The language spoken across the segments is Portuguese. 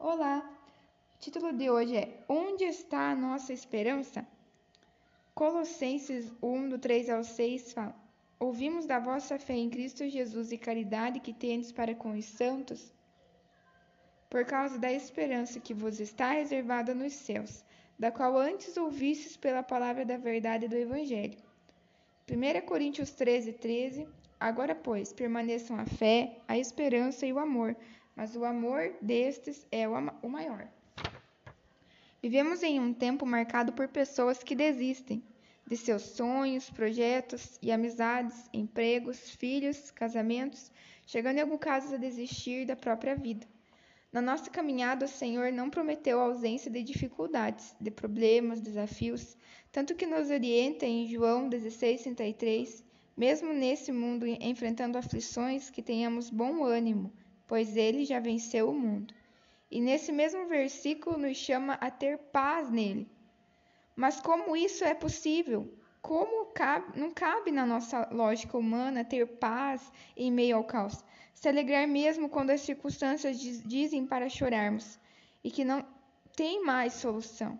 Olá! O título de hoje é Onde está a nossa esperança? Colossenses 1, do 3 ao 6 fala: Ouvimos da vossa fé em Cristo Jesus e caridade que tendes para com os santos, por causa da esperança que vos está reservada nos céus, da qual antes ouvistes pela palavra da verdade do Evangelho. 1 Coríntios 13, 13 Agora, pois, permaneçam a fé, a esperança e o amor mas o amor destes é o maior. Vivemos em um tempo marcado por pessoas que desistem de seus sonhos, projetos e amizades, empregos, filhos, casamentos, chegando em alguns casos a desistir da própria vida. Na nossa caminhada, o Senhor não prometeu a ausência de dificuldades, de problemas, desafios, tanto que nos orienta em João 16:33, mesmo nesse mundo enfrentando aflições, que tenhamos bom ânimo, pois ele já venceu o mundo. E nesse mesmo versículo nos chama a ter paz nele. Mas como isso é possível? Como cabe, não cabe na nossa lógica humana ter paz em meio ao caos? Se alegrar mesmo quando as circunstâncias dizem para chorarmos e que não tem mais solução.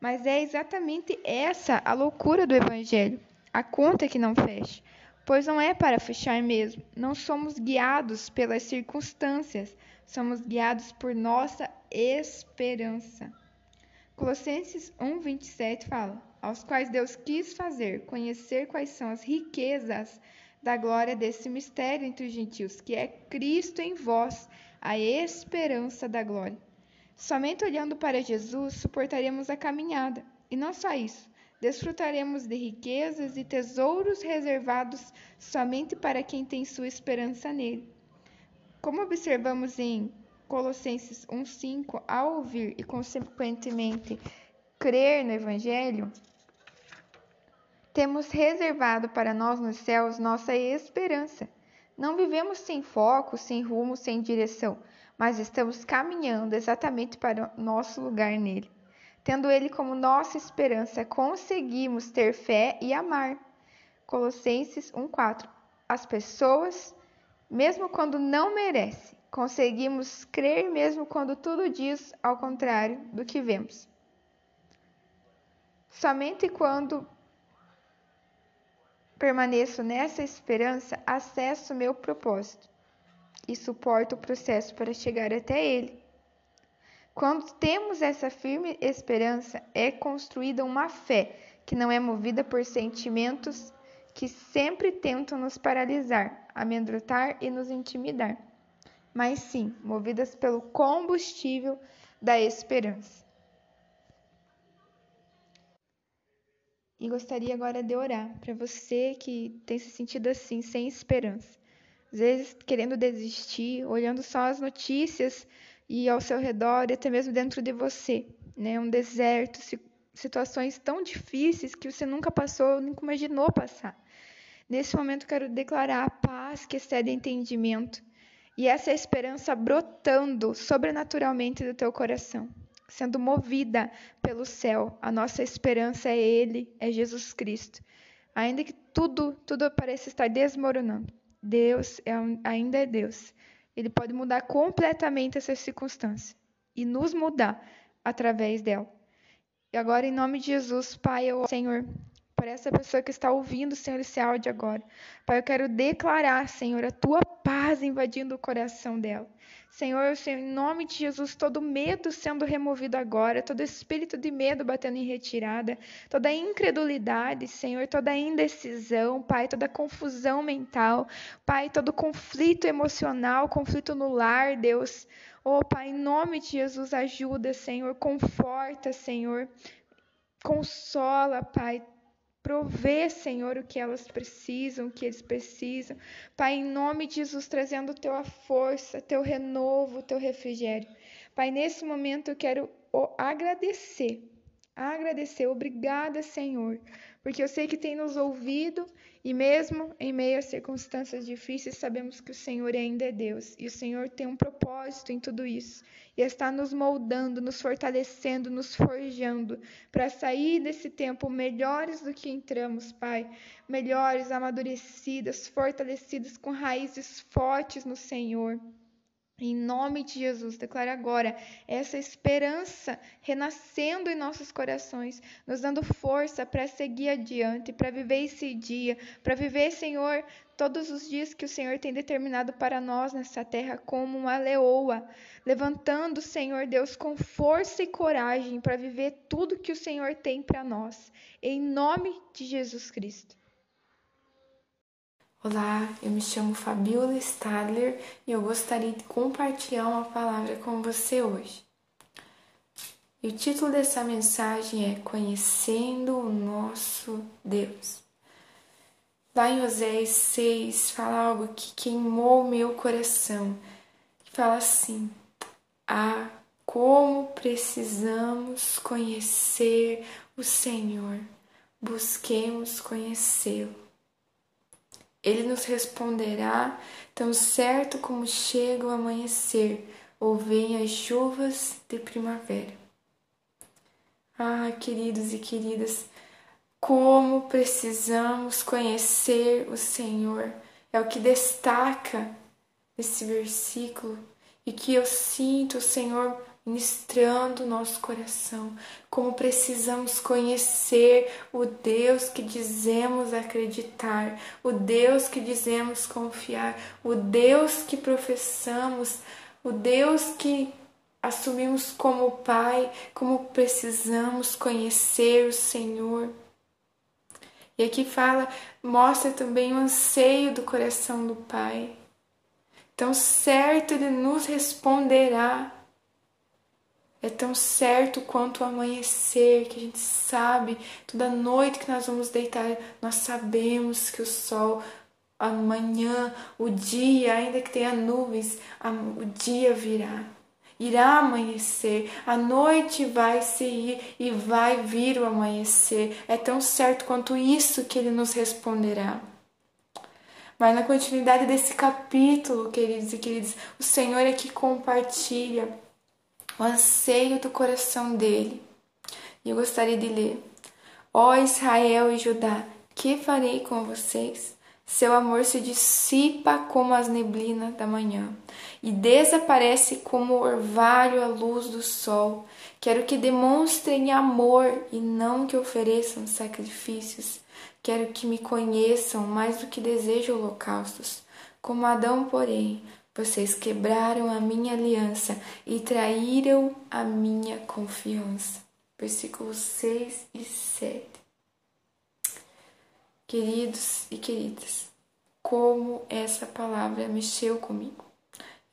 Mas é exatamente essa a loucura do Evangelho, a conta que não fecha pois não é para fechar mesmo. Não somos guiados pelas circunstâncias, somos guiados por nossa esperança. Colossenses 1:27 fala: aos quais Deus quis fazer conhecer quais são as riquezas da glória desse mistério entre os gentios, que é Cristo em vós, a esperança da glória. Somente olhando para Jesus suportaremos a caminhada, e não só isso, desfrutaremos de riquezas e tesouros reservados somente para quem tem sua esperança nele. Como observamos em Colossenses 1:5, ao ouvir e consequentemente crer no evangelho, temos reservado para nós nos céus nossa esperança. Não vivemos sem foco, sem rumo, sem direção, mas estamos caminhando exatamente para o nosso lugar nele. Tendo Ele como nossa esperança, conseguimos ter fé e amar. Colossenses 1,4 As pessoas, mesmo quando não merecem, conseguimos crer mesmo quando tudo diz ao contrário do que vemos. Somente quando permaneço nessa esperança, acesso meu propósito e suporto o processo para chegar até ele. Quando temos essa firme esperança, é construída uma fé que não é movida por sentimentos que sempre tentam nos paralisar, amedrontar e nos intimidar, mas sim movidas pelo combustível da esperança. E gostaria agora de orar para você que tem se sentido assim, sem esperança. Às vezes querendo desistir, olhando só as notícias e ao seu redor e até mesmo dentro de você, né? Um deserto, situações tão difíceis que você nunca passou, nunca imaginou passar. Nesse momento quero declarar a paz que excede entendimento e essa esperança brotando sobrenaturalmente do teu coração, sendo movida pelo céu. A nossa esperança é ele, é Jesus Cristo. Ainda que tudo, tudo pareça estar desmoronando, Deus é, ainda é Deus. Ele pode mudar completamente essa circunstância e nos mudar através dela. E agora, em nome de Jesus, Pai, eu, Senhor, por essa pessoa que está ouvindo, Senhor, esse áudio agora. Pai, eu quero declarar, Senhor, a tua paz invadindo o coração dela. Senhor, em nome de Jesus, todo medo sendo removido agora, todo espírito de medo batendo em retirada, toda incredulidade, Senhor, toda indecisão, Pai, toda confusão mental, Pai, todo conflito emocional, conflito no lar, Deus. Oh, Pai, em nome de Jesus, ajuda, Senhor, conforta, Senhor, consola, Pai, Provê, Senhor, o que elas precisam, o que eles precisam. Pai, em nome de Jesus, trazendo tua força, teu renovo, teu refrigério. Pai, nesse momento eu quero agradecer. Agradecer. Obrigada, Senhor, porque eu sei que tem nos ouvido e mesmo em meio a circunstâncias difíceis, sabemos que o Senhor ainda é Deus e o Senhor tem um propósito em tudo isso e está nos moldando, nos fortalecendo, nos forjando para sair desse tempo melhores do que entramos, Pai, melhores, amadurecidas, fortalecidas com raízes fortes no Senhor. Em nome de Jesus, declare agora essa esperança renascendo em nossos corações, nos dando força para seguir adiante, para viver esse dia, para viver, Senhor, todos os dias que o Senhor tem determinado para nós nessa terra como uma leoa, levantando, Senhor Deus, com força e coragem para viver tudo que o Senhor tem para nós. Em nome de Jesus Cristo. Olá, eu me chamo Fabiola Stadler e eu gostaria de compartilhar uma palavra com você hoje. E o título dessa mensagem é Conhecendo o Nosso Deus. Lá em Oséias 6 fala algo que queimou meu coração. Fala assim: Ah, como precisamos conhecer o Senhor, busquemos conhecê-lo. Ele nos responderá tão certo como chega o amanhecer ou vem as chuvas de primavera. Ah, queridos e queridas, como precisamos conhecer o Senhor. É o que destaca esse versículo e que eu sinto o Senhor ministrando o nosso coração, como precisamos conhecer o Deus que dizemos acreditar, o Deus que dizemos confiar, o Deus que professamos, o Deus que assumimos como Pai, como precisamos conhecer o Senhor. E aqui fala, mostra também o anseio do coração do Pai. Tão certo Ele nos responderá é tão certo quanto o amanhecer, que a gente sabe, toda noite que nós vamos deitar, nós sabemos que o sol, amanhã, o dia, ainda que tenha nuvens, o dia virá. Irá amanhecer, a noite vai se ir e vai vir o amanhecer. É tão certo quanto isso que ele nos responderá. Mas na continuidade desse capítulo, queridos e queridas, o Senhor é que compartilha o anseio do coração dele. E eu gostaria de ler: Ó Israel e Judá, que farei com vocês? Seu amor se dissipa como as neblinas da manhã e desaparece como orvalho à luz do sol. Quero que demonstrem amor e não que ofereçam sacrifícios. Quero que me conheçam mais do que desejo holocaustos. Como Adão, porém, vocês quebraram a minha aliança e traíram a minha confiança. Versículos 6 e 7. Queridos e queridas, como essa palavra mexeu comigo.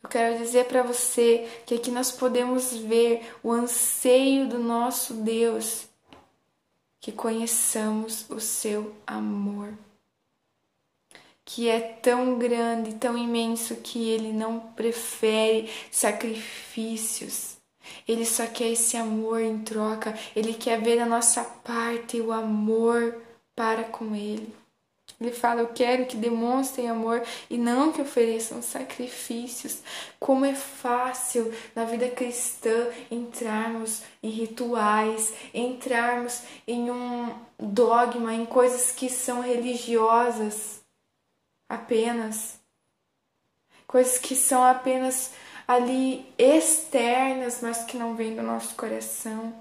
Eu quero dizer para você que aqui nós podemos ver o anseio do nosso Deus, que conheçamos o seu amor que é tão grande, tão imenso que ele não prefere sacrifícios. Ele só quer esse amor em troca, ele quer ver da nossa parte o amor para com ele. Ele fala: Eu quero que demonstrem amor e não que ofereçam sacrifícios. Como é fácil na vida cristã entrarmos em rituais, entrarmos em um dogma, em coisas que são religiosas apenas. Coisas que são apenas ali externas, mas que não vêm do nosso coração.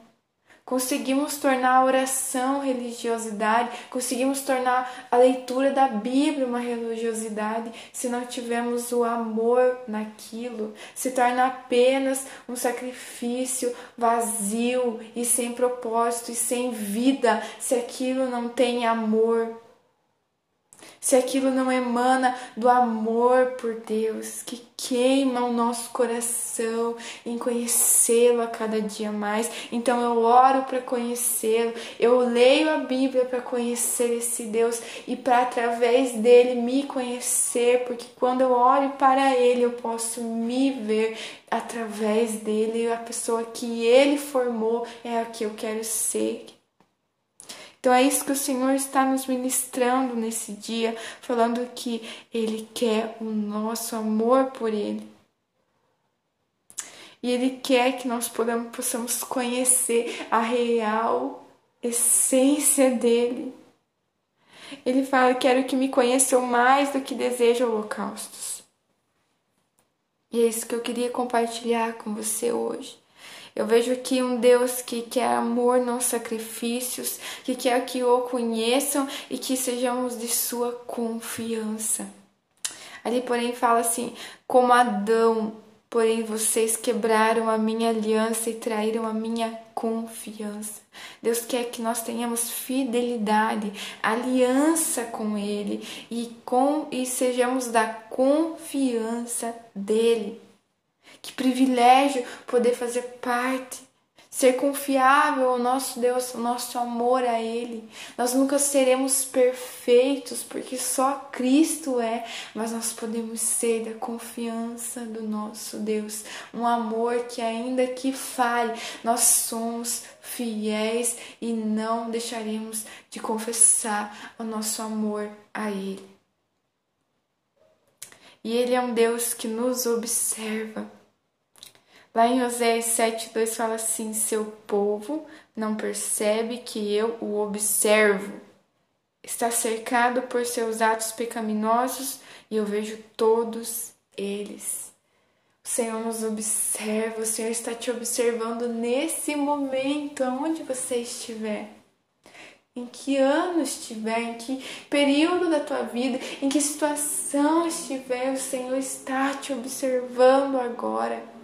Conseguimos tornar a oração religiosidade, conseguimos tornar a leitura da Bíblia uma religiosidade se não tivermos o amor naquilo. Se torna apenas um sacrifício vazio e sem propósito e sem vida se aquilo não tem amor se aquilo não emana do amor por Deus, que queima o nosso coração em conhecê-lo a cada dia mais. Então eu oro para conhecê-lo, eu leio a Bíblia para conhecer esse Deus e para através dele me conhecer, porque quando eu olho para ele eu posso me ver através dele, a pessoa que ele formou é a que eu quero ser, então é isso que o Senhor está nos ministrando nesse dia, falando que Ele quer o nosso amor por Ele. E Ele quer que nós possamos conhecer a real essência dele. Ele fala: Quero que me conheçam mais do que desejo holocaustos. E é isso que eu queria compartilhar com você hoje. Eu vejo aqui um Deus que quer amor, não sacrifícios, que quer que o conheçam e que sejamos de sua confiança. Ali, porém, fala assim: como Adão, porém vocês quebraram a minha aliança e traíram a minha confiança. Deus quer que nós tenhamos fidelidade, aliança com Ele e, com, e sejamos da confiança dEle. Que privilégio poder fazer parte ser confiável ao nosso Deus, o nosso amor a Ele. Nós nunca seremos perfeitos, porque só Cristo é, mas nós podemos ser da confiança do nosso Deus. Um amor que, ainda que fale, nós somos fiéis e não deixaremos de confessar o nosso amor a Ele. E Ele é um Deus que nos observa. Lá em Oséias 7,2 fala assim: Seu povo não percebe que eu o observo. Está cercado por seus atos pecaminosos e eu vejo todos eles. O Senhor nos observa, o Senhor está te observando nesse momento, aonde você estiver. Em que ano estiver, em que período da tua vida, em que situação estiver, o Senhor está te observando agora.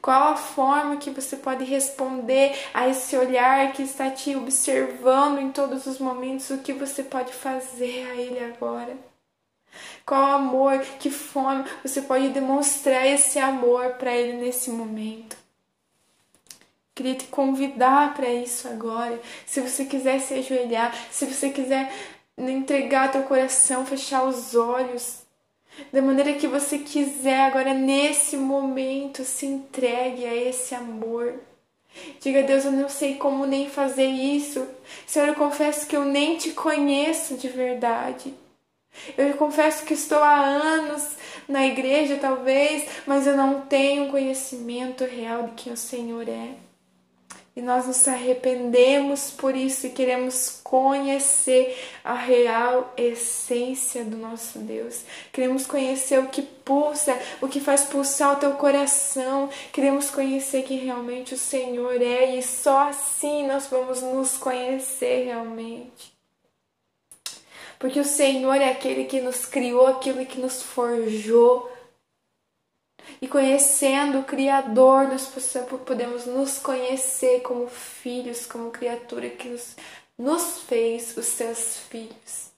Qual a forma que você pode responder a esse olhar que está te observando em todos os momentos? O que você pode fazer a ele agora? Qual amor, que forma você pode demonstrar esse amor para ele nesse momento? Queria te convidar para isso agora. Se você quiser se ajoelhar, se você quiser entregar teu coração, fechar os olhos, da maneira que você quiser, agora nesse momento, se entregue a esse amor. Diga, Deus, eu não sei como nem fazer isso. Senhor, eu confesso que eu nem te conheço de verdade. Eu confesso que estou há anos na igreja, talvez, mas eu não tenho conhecimento real de quem o Senhor é. E nós nos arrependemos por isso e queremos conhecer a real essência do nosso Deus. Queremos conhecer o que pulsa, o que faz pulsar o teu coração. Queremos conhecer que realmente o Senhor é e só assim nós vamos nos conhecer realmente. Porque o Senhor é aquele que nos criou, aquele que nos forjou e conhecendo o Criador, nós podemos nos conhecer como filhos, como criatura que nos, nos fez os seus filhos.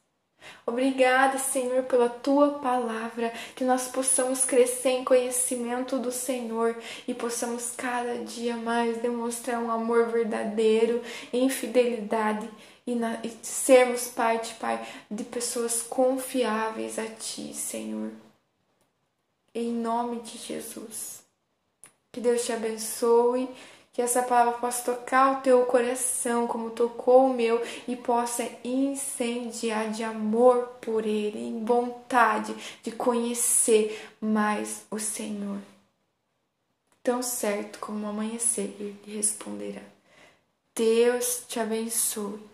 Obrigada, Senhor, pela tua palavra, que nós possamos crescer em conhecimento do Senhor e possamos cada dia mais demonstrar um amor verdadeiro, em fidelidade e, na, e sermos parte, Pai, de pessoas confiáveis a Ti, Senhor nome de Jesus. Que Deus te abençoe, que essa palavra possa tocar o teu coração como tocou o meu e possa incendiar de amor por Ele, em vontade de conhecer mais o Senhor. Tão certo como amanhecer, Ele responderá. Deus te abençoe.